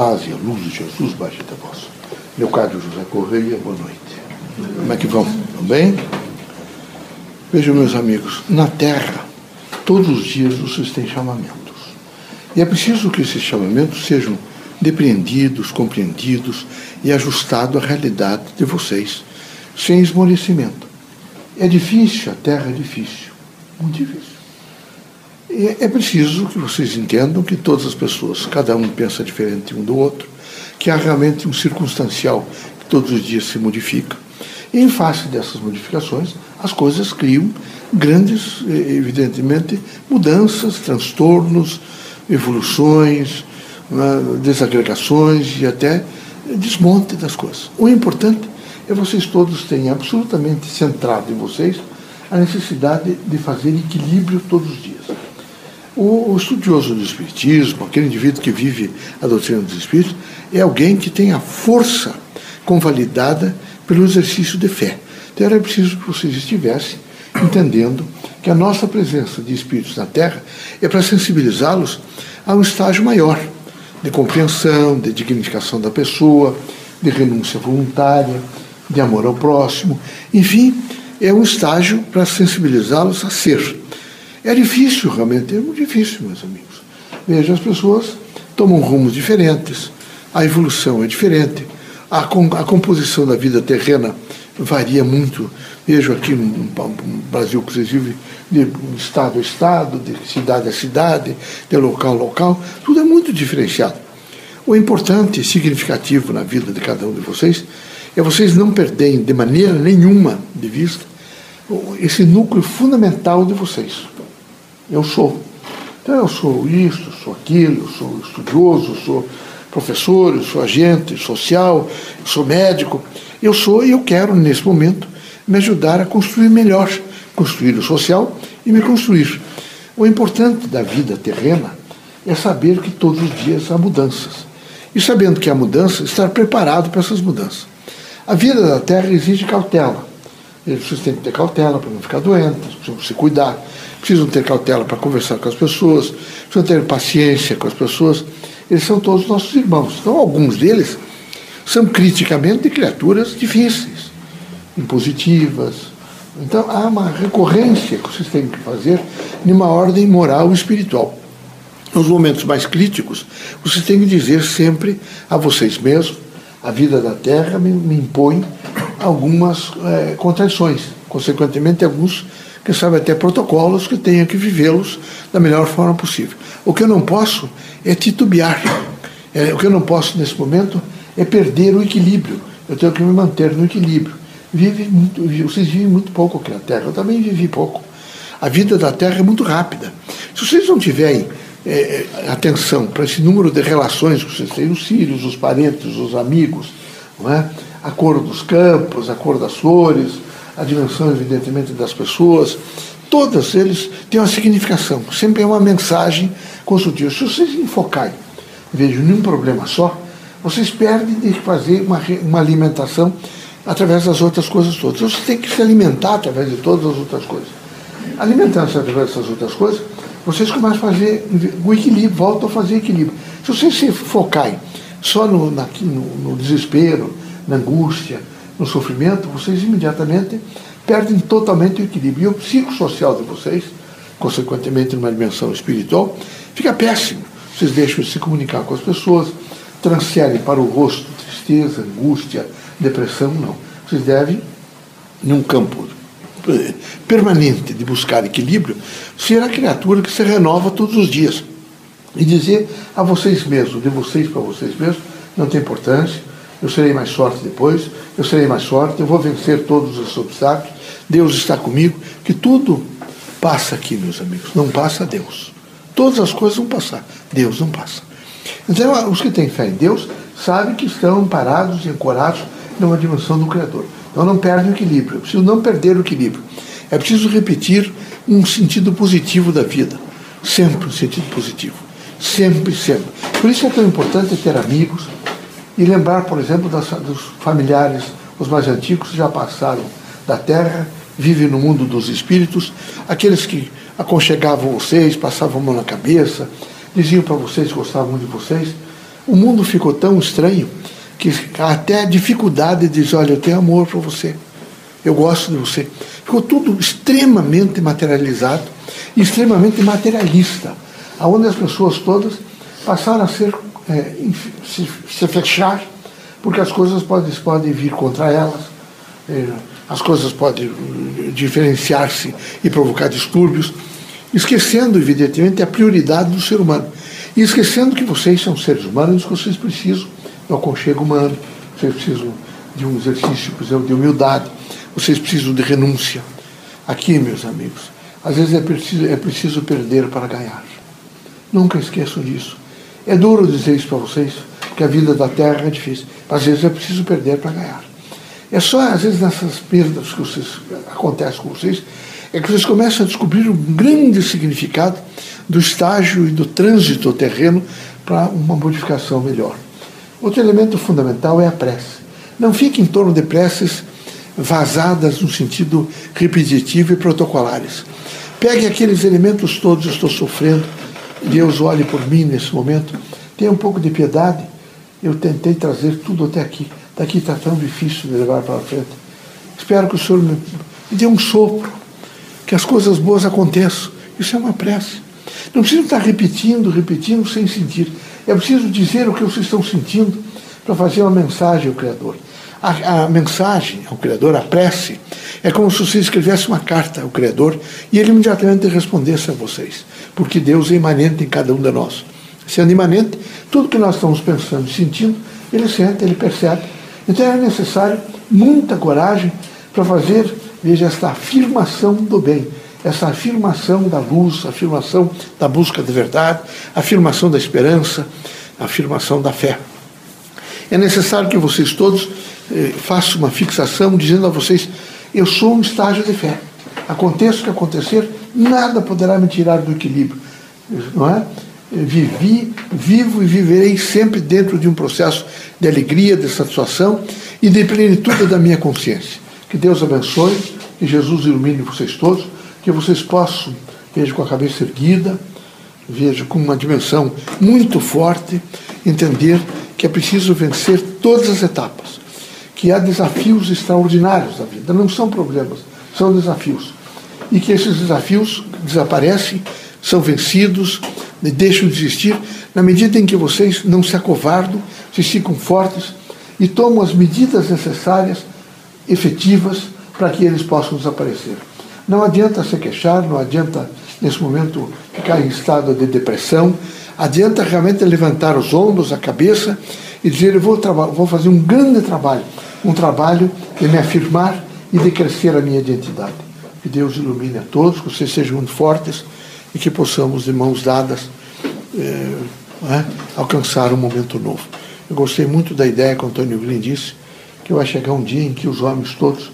paz e a luz de Jesus baixe até vós. Meu caro José Correia, boa noite. Como é que vão? Estão bem? Vejam, meus amigos, na Terra, todos os dias vocês têm chamamentos. E é preciso que esses chamamentos sejam depreendidos, compreendidos e ajustados à realidade de vocês, sem esmorecimento. É difícil, a Terra é difícil, muito difícil. É preciso que vocês entendam que todas as pessoas, cada um pensa diferente um do outro, que há realmente um circunstancial que todos os dias se modifica. E em face dessas modificações, as coisas criam grandes, evidentemente, mudanças, transtornos, evoluções, né, desagregações e até desmonte das coisas. O importante é vocês todos terem absolutamente centrado em vocês a necessidade de fazer equilíbrio todos os dias. O, o, estudioso do Espiritismo, aquele indivíduo que vive a doutrina dos Espíritos, é alguém que tem a força convalidada pelo exercício de fé. Então era preciso que vocês estivessem entendendo que a nossa presença de espíritos na Terra é para sensibilizá-los a um estágio maior de compreensão, de dignificação da pessoa, de renúncia voluntária, de amor ao próximo. Enfim, é um estágio para sensibilizá-los a ser. É difícil, realmente, é muito difícil, meus amigos. Veja, as pessoas tomam rumos diferentes, a evolução é diferente, a, a composição da vida terrena varia muito. Vejo aqui no, no Brasil que vocês vivem, de estado a estado, de cidade a cidade, de local a local, tudo é muito diferenciado. O importante e significativo na vida de cada um de vocês é vocês não perderem de maneira nenhuma de vista esse núcleo fundamental de vocês. Eu sou. Então eu sou isso, sou aquilo, sou estudioso, sou professor, eu sou agente social, eu sou médico. Eu sou e eu quero, nesse momento, me ajudar a construir melhor, construir o social e me construir. O importante da vida terrena é saber que todos os dias há mudanças. E sabendo que há mudanças, estar preparado para essas mudanças. A vida da terra exige cautela. Têm que ter cautela para não ficar doentes, precisam se cuidar, precisam ter cautela para conversar com as pessoas, precisam ter paciência com as pessoas. Eles são todos nossos irmãos. Então, alguns deles são criticamente criaturas difíceis, impositivas. Então há uma recorrência que vocês têm que fazer numa ordem moral e espiritual. Nos momentos mais críticos, vocês têm que dizer sempre a vocês mesmos: a vida da Terra me, me impõe algumas é, contradições, consequentemente, alguns, que sabe, até protocolos que tenho que vivê-los da melhor forma possível. O que eu não posso é titubear. É, o que eu não posso, nesse momento, é perder o equilíbrio. Eu tenho que me manter no equilíbrio. Vive muito, vocês vivem muito pouco aqui na Terra. Eu também vivi pouco. A vida da Terra é muito rápida. Se vocês não tiverem é, atenção para esse número de relações que vocês têm, os filhos, os parentes, os amigos, não é? a cor dos campos, a cor das flores, a dimensão, evidentemente, das pessoas, todos eles têm uma significação. Sempre é uma mensagem construtiva. Se vocês enfocarem, vejo, num problema só, vocês perdem de fazer uma, uma alimentação através das outras coisas todas. Você tem que se alimentar através de todas as outras coisas. Alimentando-se através dessas outras coisas, vocês começam a fazer o equilíbrio, voltam a fazer equilíbrio. Se vocês se focarem só no, na, no, no desespero, na angústia, no sofrimento, vocês imediatamente perdem totalmente o equilíbrio. E o psicossocial de vocês, consequentemente numa dimensão espiritual, fica péssimo. Vocês deixam de se comunicar com as pessoas, transferem para o rosto tristeza, angústia, depressão, não. Vocês devem, num campo eh, permanente de buscar equilíbrio, ser a criatura que se renova todos os dias. E dizer a vocês mesmos, de vocês para vocês mesmos, não tem importância, eu serei mais forte depois, eu serei mais forte, eu vou vencer todos os obstáculos, Deus está comigo, que tudo passa aqui, meus amigos, não passa Deus. Todas as coisas vão passar, Deus não passa. Então, os que têm fé em Deus sabem que estão parados e ancorados numa dimensão do Criador. Então, não perdem o equilíbrio. É preciso não perder o equilíbrio. É preciso repetir um sentido positivo da vida. Sempre um sentido positivo. Sempre, sempre. Por isso é tão importante ter amigos e lembrar, por exemplo, das, dos familiares, os mais antigos, que já passaram da terra, vivem no mundo dos espíritos, aqueles que aconchegavam vocês, passavam a mão na cabeça, diziam para vocês que gostavam de vocês. O mundo ficou tão estranho que até a dificuldade de dizer, olha, eu tenho amor por você, eu gosto de você. Ficou tudo extremamente materializado extremamente materialista, aonde as pessoas todas passaram a ser é, se, se, fechar, porque as coisas podem, podem vir contra elas, é, as coisas podem eh, diferenciar-se e provocar distúrbios, esquecendo, evidentemente, a prioridade do ser humano. E esquecendo que vocês são seres humanos, que vocês precisam do aconchego humano, vocês precisam de um exercício, por exemplo, de humildade, vocês precisam de renúncia. Aqui, meus amigos, às vezes é preciso, é preciso perder para ganhar. Nunca esqueçam disso. É duro dizer isso para vocês, que a vida da terra é difícil. Às vezes é preciso perder para ganhar. É só, às vezes, nessas perdas que vocês, acontecem com vocês, é que vocês começam a descobrir o grande significado do estágio e do trânsito terreno para uma modificação melhor. Outro elemento fundamental é a prece. Não fique em torno de preces vazadas no sentido repetitivo e protocolares. Pegue aqueles elementos todos, estou sofrendo, Deus olhe por mim nesse momento, tenha um pouco de piedade. Eu tentei trazer tudo até aqui. Daqui está tão difícil de levar para frente. Espero que o Senhor me, dê um sopro, que as coisas boas aconteçam. Isso é uma prece. Não precisa estar repetindo, repetindo sem sentir. É preciso dizer o que vocês estão sentindo para fazer uma mensagem ao Criador. A, a, mensagem ao Criador, a prece, é como se você escrevesse uma carta ao Criador e ele imediatamente respondesse a vocês, porque Deus é imanente em cada um de nós. Sendo imanente, tudo que nós estamos pensando e sentindo, ele sente, ele percebe. Então é necessário muita coragem para fazer, veja, esta afirmação do bem, essa afirmação da luz, afirmação da busca da verdade, afirmação da esperança, afirmação da fé. É necessário que vocês todos eh, façam uma fixação dizendo a vocês: eu sou um estágio de fé. Aconteça o que acontecer, nada poderá me tirar do equilíbrio. Não é? Vivi, vivo e viverei sempre dentro de um processo de alegria, de satisfação e de plenitude da minha consciência. Que Deus abençoe, que Jesus ilumine vocês todos, que vocês possam, veja com a cabeça erguida, veja com uma dimensão muito forte, entender que é preciso vencer todas as etapas, que há desafios extraordinários da vida, não são problemas, são desafios. E que esses desafios desaparecem, são vencidos, deixam de existir, na medida em que vocês não se acovardam, se ficam fortes e tomam as medidas necessárias, efetivas, para que eles possam desaparecer. Não adianta se queixar, não adianta, nesse momento, ficar em estado de depressão, Adianta realmente levantar os ombros, a cabeça e dizer: eu vou, vou fazer um grande trabalho, um trabalho de me afirmar e de crescer a minha identidade. Que Deus ilumine a todos, que vocês sejam muito fortes e que possamos, de mãos dadas, é, é, alcançar um momento novo. Eu gostei muito da ideia que o Antônio Glyn disse, que vai chegar um dia em que os homens todos,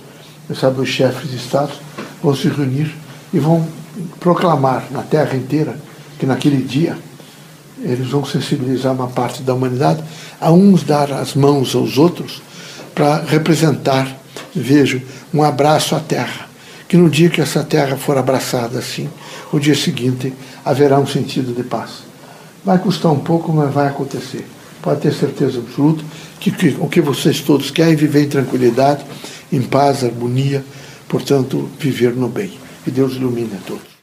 sabe, os chefes de Estado, vão se reunir e vão proclamar na terra inteira que naquele dia eles vão sensibilizar uma parte da humanidade a uns dar as mãos aos outros para representar, vejo, um abraço à terra. Que no dia que essa terra for abraçada assim, o dia seguinte haverá um sentido de paz. Vai custar um pouco, mas vai acontecer. Pode ter certeza absoluta que, que o que vocês todos querem viver em tranquilidade, em paz, harmonia, portanto, viver no bem. Que Deus ilumine a todos.